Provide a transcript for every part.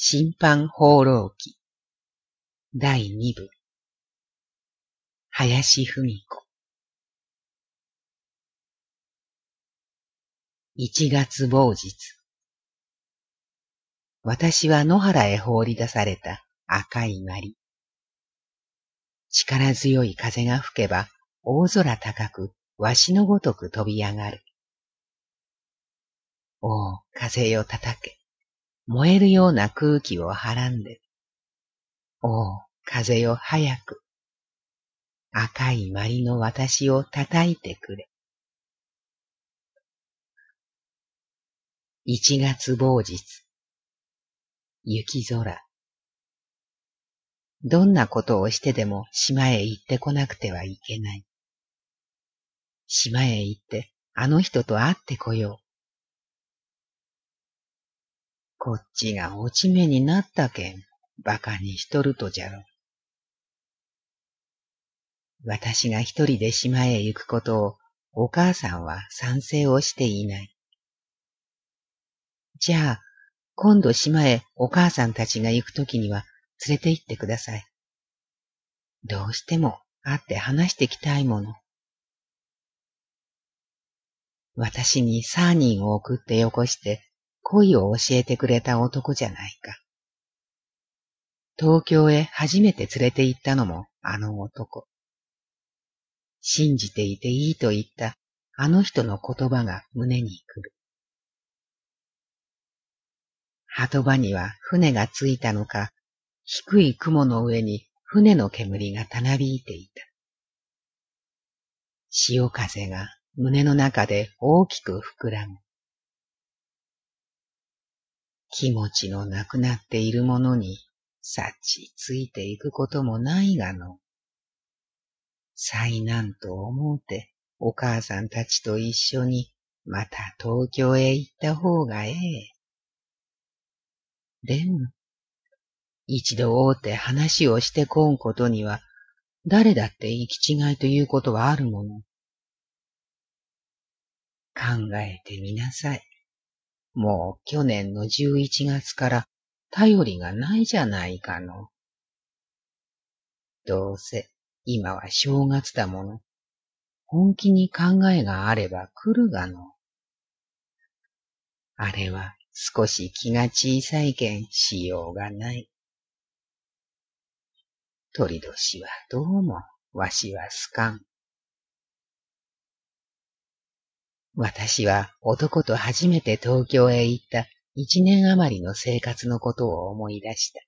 審判放浪記第二部林文子一月某日私は野原へ放り出された赤いまり。力強い風が吹けば大空高くわしのごとく飛び上がる。おお、風よ叩け。燃えるような空気をはらんで。おお、風よ早く。赤いまりの私を叩いてくれ。一月某日。雪空。どんなことをしてでも島へ行ってこなくてはいけない。島へ行ってあの人と会ってこよう。こっちが落ち目になったけん、馬鹿にしとるとじゃろ。私が一人で島へ行くことをお母さんは賛成をしていない。じゃあ、今度島へお母さんたちが行くときには連れて行ってください。どうしても会って話してきたいもの。私にサーニンを送ってよこして恋を教えてくれた男じゃないか。東京へ初めて連れて行ったのもあの男。信じていていいと言ったあの人の言葉が胸に来る。鳩場には船が着いたのか、低い雲の上に船の煙がたなびいていた。潮風が胸の中で大きく膨らむ。気持ちのなくなっているものに、さちついていくこともないがの。災難と思うて、お母さんたちと一緒に、また東京へ行った方がええ。でも、一度会うて話をしてこんことには、誰だって行き違いということはあるもの。考えてみなさい。もう去年の十一月から頼りがないじゃないかの。どうせ今は正月だもの。本気に考えがあれば来るがの。あれは少し気が小さいけんしようがない。鳥年はどうもわしはすかん。私は男と初めて東京へ行った一年余りの生活のことを思い出した。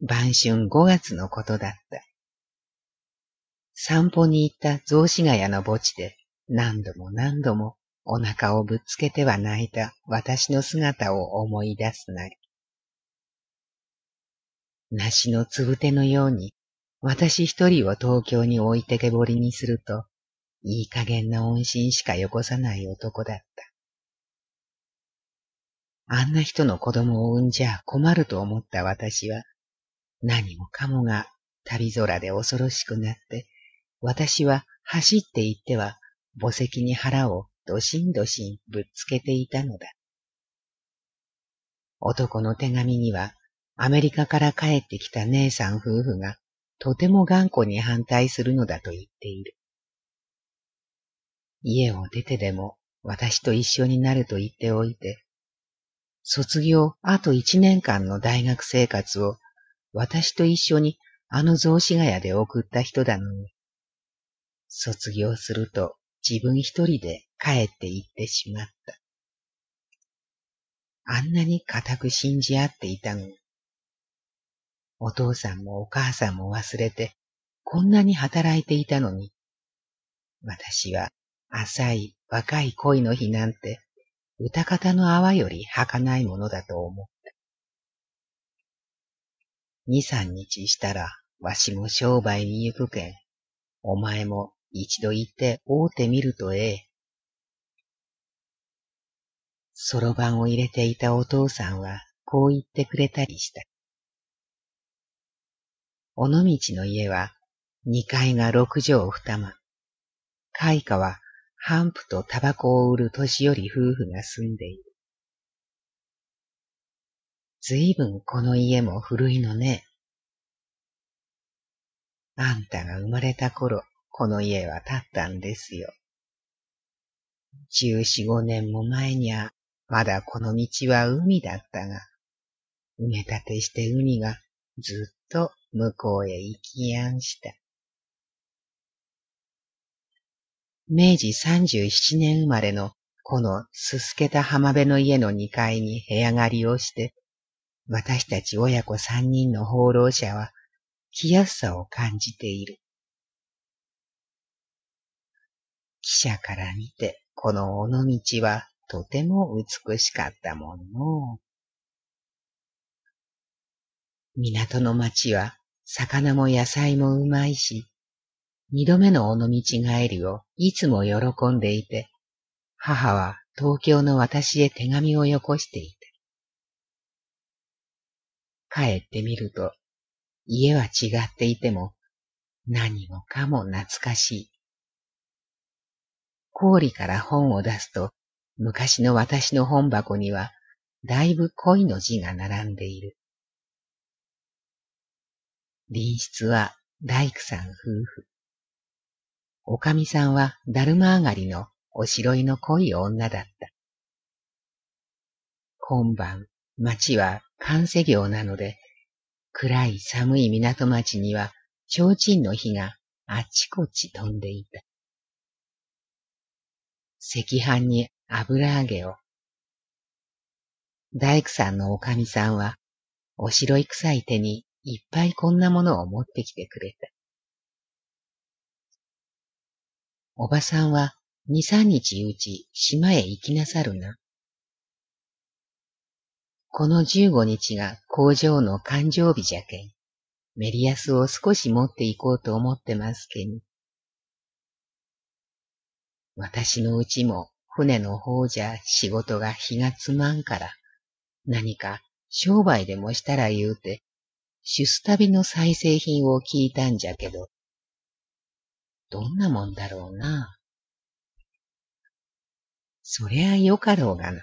晩春五月のことだった。散歩に行った雑司ヶ谷の墓地で何度も何度もお腹をぶっつけては泣いた私の姿を思い出すなり。梨のつぶてのように私一人を東京に置いてけぼりにするといい加減な恩心しかよこさない男だった。あんな人の子供を産んじゃ困ると思った私は、何もかもが旅空で恐ろしくなって、私は走って行っては墓石に腹をどしんどしんぶっつけていたのだ。男の手紙には、アメリカから帰ってきた姉さん夫婦がとても頑固に反対するのだと言っている。家を出てでも私と一緒になると言っておいて、卒業あと一年間の大学生活を私と一緒にあの雑司ヶ谷で送った人だのに、卒業すると自分一人で帰って行ってしまった。あんなに固く信じ合っていたのに、お父さんもお母さんも忘れて、こんなに働いていたのに、私は浅い若い恋の日なんて、歌方の泡より儚いものだと思った。二三日したら、わしも商売に行くけん、お前も一度行って会うてみるとええ。そろばんを入れていたお父さんは、こう言ってくれたりした。尾道の家は、二階が六畳二間。開花はハンプとタバコを売る年寄り夫婦が住んでいる。ずいぶんこの家も古いのね。あんたが生まれた頃、この家は建ったんですよ。十四五年も前には、まだこの道は海だったが、埋め立てして海がずっと向こうへ行きやんした。明治三十七年生まれのこのすすけた浜辺の家の二階に部屋借りをして、私たち親子三人の放浪者は来やすさを感じている。記者から見て、この尾道はとても美しかったもの。港の町は魚も野菜もうまいし、二度目の尾道帰りをいつも喜んでいて、母は東京の私へ手紙をよこしていた。帰ってみると、家は違っていても、何もかも懐かしい。氷から本を出すと、昔の私の本箱には、だいぶ恋の字が並んでいる。隣室は大工さん夫婦。おかみさんはだるま上がりのおしろいの濃い女だった。今晩、町は関西業なので、暗い寒い港町には、提灯の火があちこち飛んでいた。赤飯に油揚げを。大工さんのおかみさんは、お白い臭い手にいっぱいこんなものを持ってきてくれた。おばさんは二三日うち島へ行きなさるな。この十五日が工場の誕生日じゃけん。メリヤスを少し持っていこうと思ってますけん。私のうちも船の方じゃ仕事が日がつまんから、何か商売でもしたら言うて、出す旅の再生品を聞いたんじゃけど、どんなもんだろうな。そりゃよかろうがな。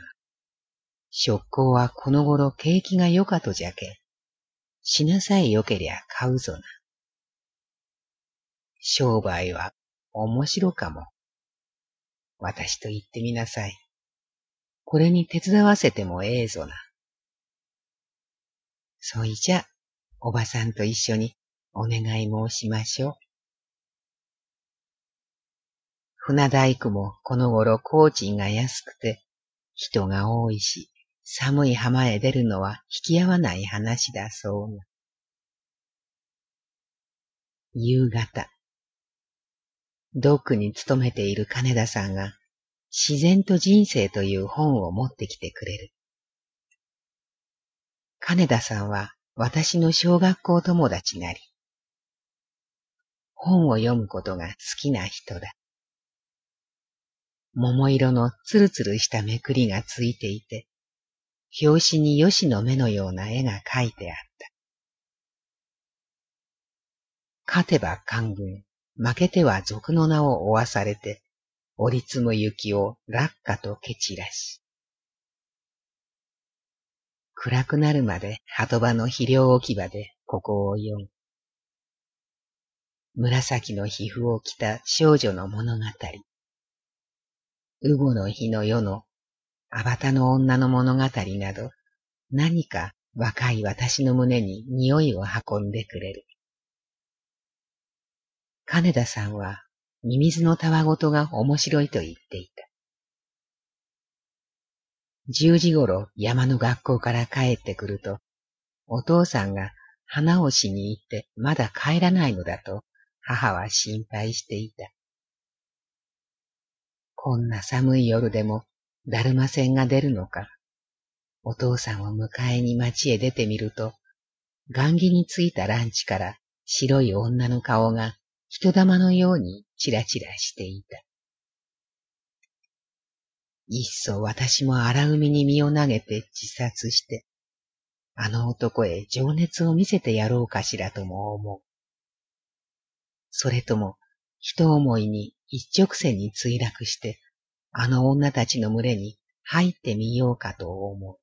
食行はこの頃景気がよかとじゃけ。品さえ良けりゃ買うぞな。商売は面白かも。私と言ってみなさい。これに手伝わせてもええぞな。そいじゃ、おばさんと一緒にお願い申しましょう。船大工もこの頃工賃が安くて人が多いし、寒い浜へ出るのは引き合わない話だそうな。夕方、ドックに勤めている金田さんが自然と人生という本を持ってきてくれる。金田さんは私の小学校友達なり、本を読むことが好きな人だ。桃色のツルツルしためくりがついていて、表紙に吉の目のような絵が描いてあった。勝てば官軍、負けては賊の名を追わされて、折り積む雪を落下と蹴散らし。暗くなるまで鳩場の肥料置き場でここを読む。紫の皮膚を着た少女の物語。ウゴの日の夜のアバタの女の物語など、何か若い私の胸に匂いを運んでくれる。金田さんは、ミミズのたわごとが面白いと言っていた。十時頃山の学校から帰ってくると、お父さんが花をしに行ってまだ帰らないのだと母は心配していた。こんな寒い夜でもだるま船が出るのか。お父さんを迎えに街へ出てみると、雁木についたランチから白い女の顔が人玉のようにチラチラしていた。いっそ私も荒海に身を投げて自殺して、あの男へ情熱を見せてやろうかしらとも思う。それとも、人思いに一直線に墜落して、あの女たちの群れに入ってみようかと思う。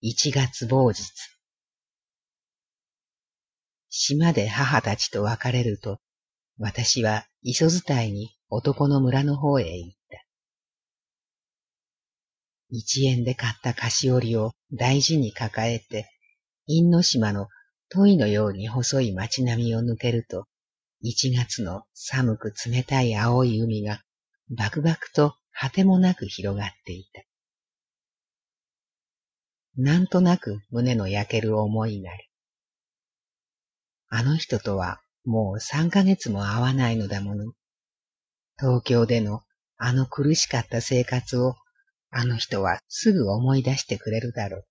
一月某日。島で母たちと別れると、私は磯伝いに男の村の方へ行った。一円で買った菓子折りを大事に抱えて、因島の問いのように細い街並みを抜けると、一月の寒く冷たい青い海がバクバクと果てもなく広がっていた。なんとなく胸の焼ける思いなり。あの人とはもう三ヶ月も会わないのだもの。東京でのあの苦しかった生活をあの人はすぐ思い出してくれるだろう。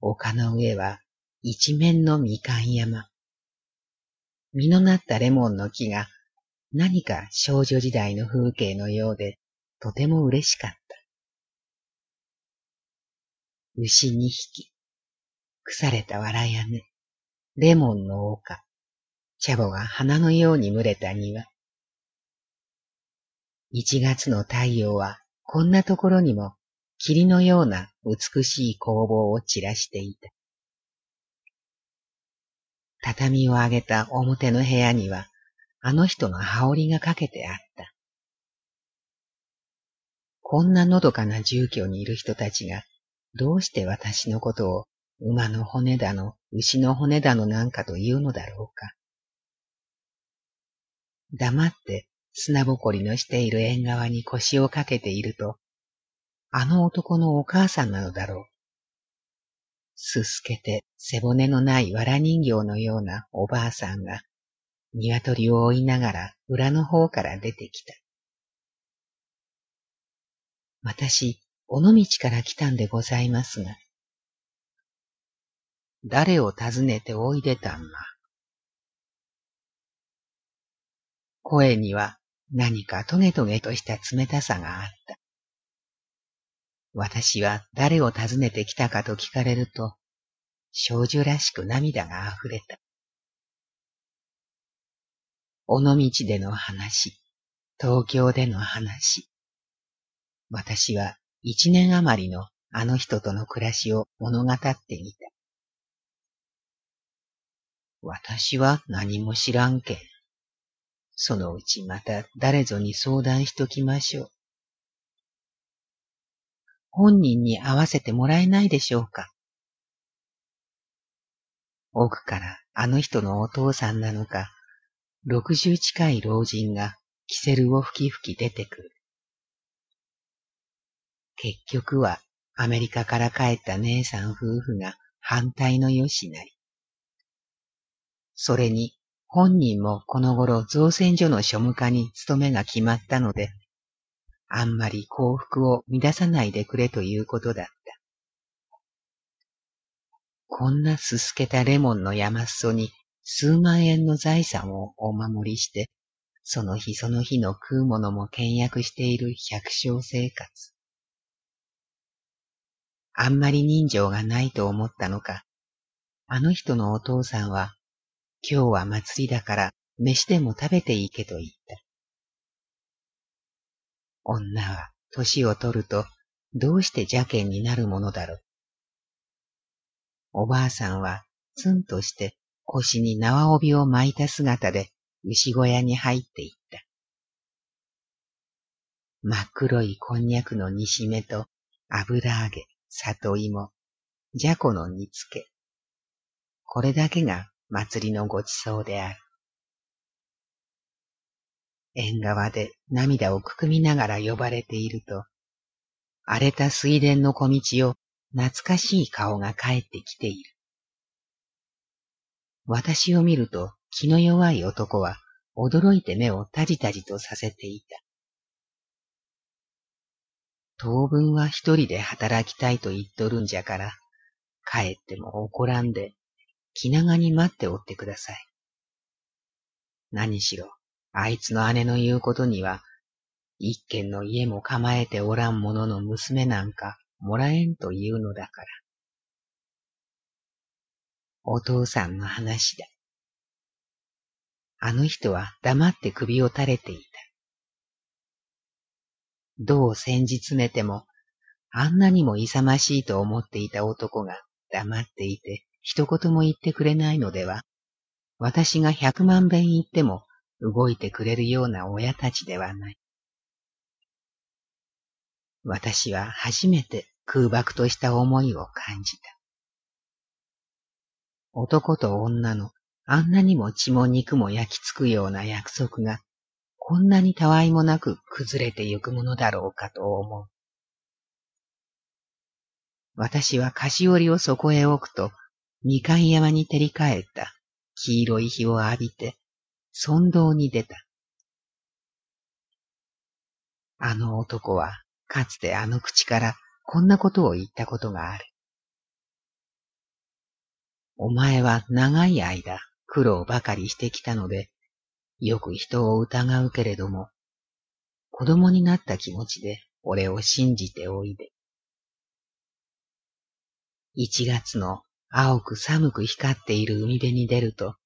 丘の上は一面のみかん山。実のなったレモンの木が何か少女時代の風景のようでとても嬉しかった。牛二匹、腐れた藁屋根、レモンの丘、茶母が花のように群れた庭。一月の太陽はこんなところにも霧のような美しい工房を散らしていた。畳を上げた表の部屋には、あの人の羽織がかけてあった。こんなのどかな住居にいる人たちが、どうして私のことを馬の骨だの、牛の骨だのなんかと言うのだろうか。黙って砂ぼこりのしている縁側に腰をかけていると、あの男のお母さんなのだろう。すすけて背骨のない藁人形のようなおばあさんが、鶏を追いながら裏の方から出てきた。私、尾道から来たんでございますが。誰を訪ねておいでたんな。声には何かトゲトゲとした冷たさがあった。私は誰を訪ねてきたかと聞かれると、少女らしく涙が溢れた。尾道での話、東京での話。私は一年余りのあの人との暮らしを物語ってみた。私は何も知らんけん。そのうちまた誰ぞに相談しときましょう。本人に会わせてもらえないでしょうか？奥からあの人のお父さんなのか、六十近い老人がキセルを吹き吹き出てくる。結局はアメリカから帰った姉さん夫婦が反対のよしなり。それに本人もこの頃造船所の庶務課に勤めが決まったので、あんまり幸福を乱さないでくれということだった。こんなすすけたレモンの山裾に数万円の財産をお守りして、その日その日の食うものも倹約している百姓生活。あんまり人情がないと思ったのか、あの人のお父さんは、今日は祭りだから飯でも食べていけと言った。女は年を取るとどうして邪険になるものだろう。おばあさんはツンとして腰に縄帯を巻いた姿で牛小屋に入っていった。真っ黒いこんにゃくの煮しめと油揚げ、里芋、じゃこの煮付け。これだけが祭りのごちそうである。縁側で涙を含みながら呼ばれていると、荒れた水田の小道を懐かしい顔が帰ってきている。私を見ると気の弱い男は驚いて目をタジタジとさせていた。当分は一人で働きたいと言っとるんじゃから、帰っても怒らんで、気長に待っておってください。何しろ、あいつの姉の言うことには、一軒の家も構えておらん者の娘なんかもらえんというのだから。お父さんの話だ。あの人は黙って首を垂れていた。どう煎じ詰めても、あんなにも勇ましいと思っていた男が黙っていて一言も言ってくれないのでは、私が百万遍言っても動いてくれるような親たちではない。私は初めて空爆とした思いを感じた。男と女のあんなにも血も肉も焼き付くような約束がこんなにたわいもなく崩れてゆくものだろうかと思う。私は菓子折りをそこへ置くと、みかん山に照り返った黄色い日を浴びて、尊道に出た。あの男は、かつてあの口からこんなことを言ったことがある。お前は長い間苦労ばかりしてきたので、よく人を疑うけれども、子供になった気持ちで俺を信じておいで。一月の青く寒く光っている海辺に出ると、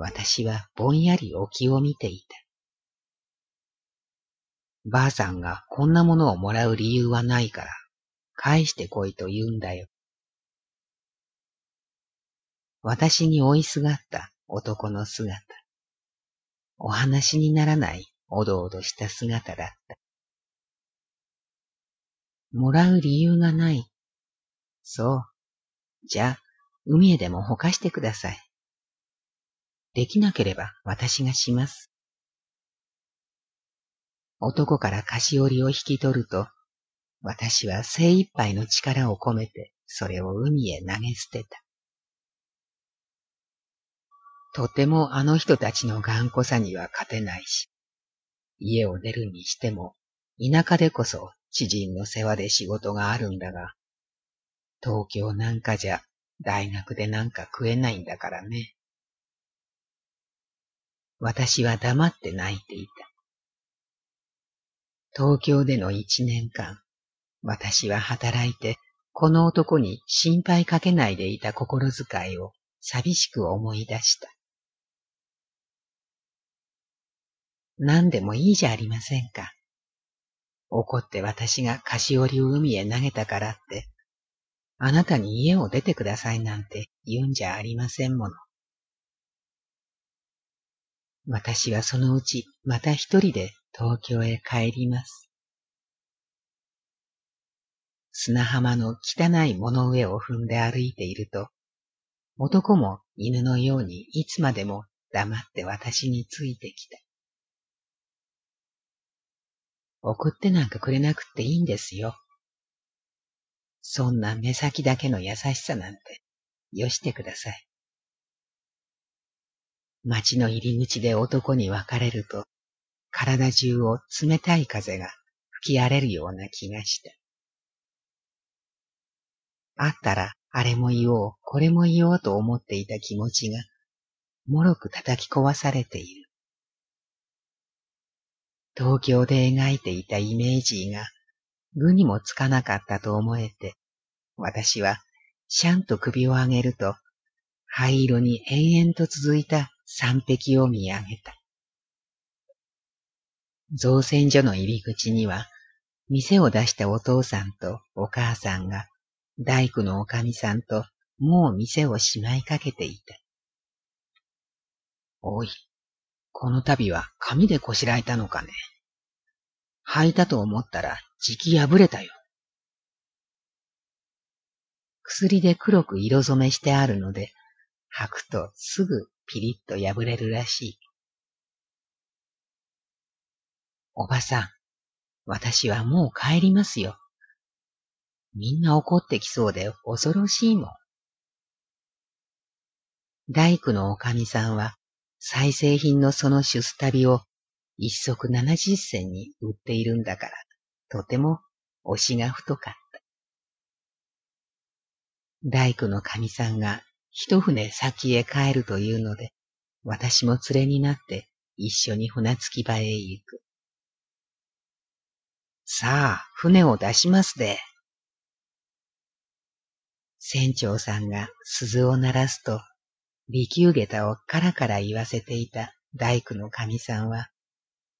私はぼんやり沖を見ていた。ばあさんがこんなものをもらう理由はないから、返してこいと言うんだよ。私に追いすがった男の姿。お話にならないおどおどした姿だった。もらう理由がない。そう。じゃあ、海へでもほかしてください。できなければ私がします。男から菓子折りを引き取ると、私は精一杯の力を込めてそれを海へ投げ捨てた。とてもあの人たちの頑固さには勝てないし、家を出るにしても、田舎でこそ知人の世話で仕事があるんだが、東京なんかじゃ大学でなんか食えないんだからね。私は黙って泣いていた。東京での一年間、私は働いて、この男に心配かけないでいた心遣いを寂しく思い出した。何でもいいじゃありませんか。怒って私が菓子折りを海へ投げたからって、あなたに家を出てくださいなんて言うんじゃありませんもの。私はそのうちまた一人で東京へ帰ります。砂浜の汚い物上を踏んで歩いていると、男も犬のようにいつまでも黙って私についてきた。送ってなんかくれなくっていいんですよ。そんな目先だけの優しさなんて、よしてください。街の入り口で男に別れると、体中を冷たい風が吹き荒れるような気がした。あったら、あれも言おう、これも言おうと思っていた気持ちが、もろく叩き壊されている。東京で描いていたイメージが具にもつかなかったと思えて、私はシャンと首を上げると、灰色に延々と続いた山壁を見上げた。造船所の入り口には、店を出したお父さんとお母さんが、大工のおかみさんともう店をしまいかけていた。おい、この度は紙でこしらえたのかね。履いたと思ったら、じき破れたよ。薬で黒く色染めしてあるので、履くとすぐピリッと破れるらしい。おばさん、私はもう帰りますよ。みんな怒ってきそうで恐ろしいもん。大工のおかみさんは、再生品のその出旅を一足七十銭に売っているんだから、とても押しが太かった。大工の神さんが一船先へ帰るというので、私も連れになって一緒に船着き場へ行く。さあ、船を出しますで。船長さんが鈴を鳴らすと、利休下駄をカラカラ言わせていた大工の神さんは、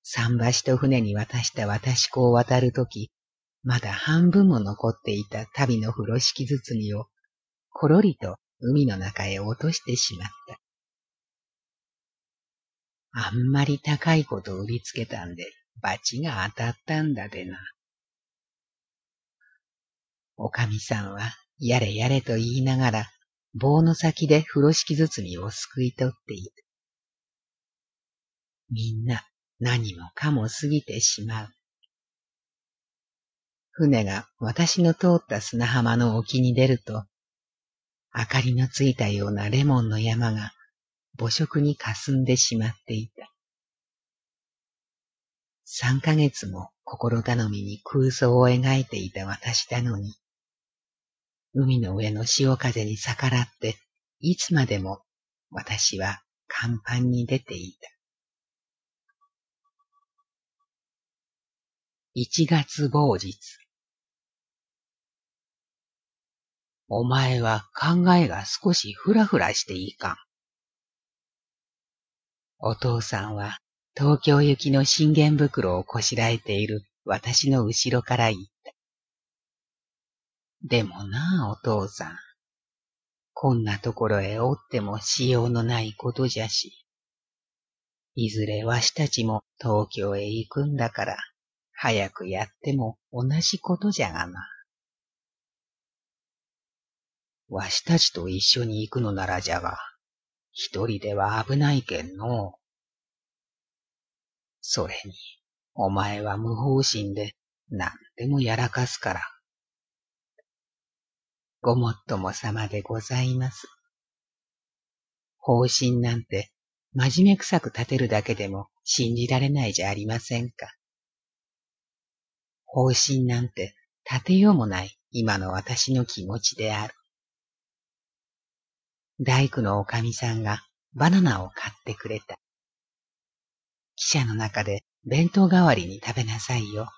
桟橋と船に渡した渡し子を渡るとき、まだ半分も残っていた旅の風呂敷包みを、ころりと海の中へ落としてしまった。あんまり高いこと売りつけたんで、罰が当たったんだでな。おかみさんは、やれやれと言いながら、棒の先で風呂敷包みをすくい取っている。みんな何もかも過ぎてしまう。船が私の通った砂浜の沖に出ると、明かりのついたようなレモンの山が母色に霞んでしまっていた。三ヶ月も心頼みに空想を描いていた私なのに、海の上の潮風に逆らって、いつまでも私は甲板に出ていた。一月某日。お前は考えが少しふらふらしていかん。お父さんは東京行きの信玄袋をこしらえている私の後ろから言った。でもなあ、お父さん。こんなところへおってもしようのないことじゃし。いずれわしたちも東京へ行くんだから、早くやっても同じことじゃがな。わしたちと一緒に行くのならじゃが、一人では危ないけんの。それに、お前は無方針で何でもやらかすから。ごもっとも様でございます。方針なんて真面目くさく立てるだけでも信じられないじゃありませんか。方針なんて立てようもない今の私の気持ちである。大工のおかみさんがバナナを買ってくれた。汽車の中で弁当代わりに食べなさいよ。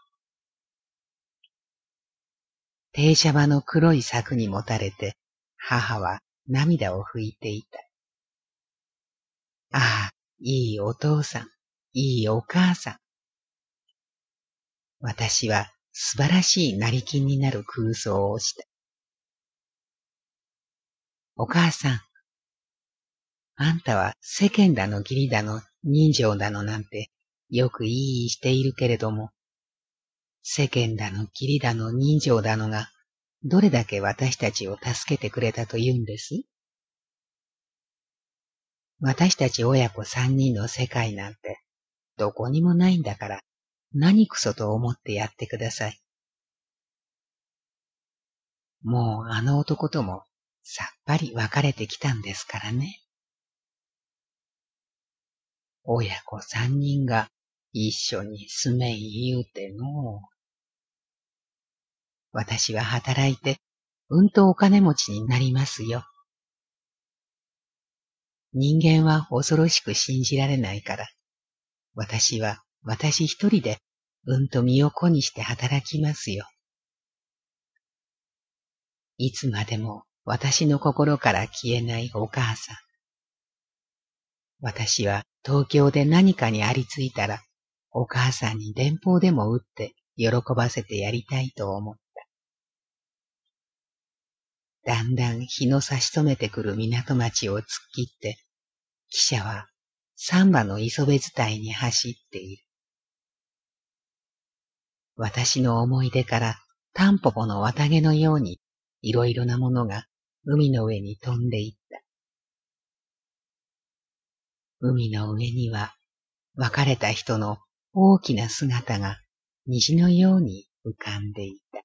停車場の黒い柵にもたれて、母は涙を拭いていた。ああ、いいお父さん、いいお母さん。私は素晴らしい成金になる空想をした。お母さん、あんたは世間だの義理だの人情だのなんてよくいいしているけれども、世間だの義理だの人情だのがどれだけ私たちを助けてくれたと言うんです？私たち親子三人の世界なんてどこにもないんだから何くそと思ってやってください。もうあの男ともさっぱり別れてきたんですからね。親子三人が一緒に住めん言うての私は働いて、うんとお金持ちになりますよ。人間は恐ろしく信じられないから、私は私一人でうんと身を粉にして働きますよ。いつまでも私の心から消えないお母さん。私は東京で何かにありついたら、お母さんに電報でも打って喜ばせてやりたいと思った。だんだん日の差し染めてくる港町を突っ切って、汽車はサンバの磯辺伝いに走っている。私の思い出からタンポポの綿毛のようにいろいろなものが海の上に飛んでいった。海の上には別れた人の大きな姿が虹のように浮かんでいた。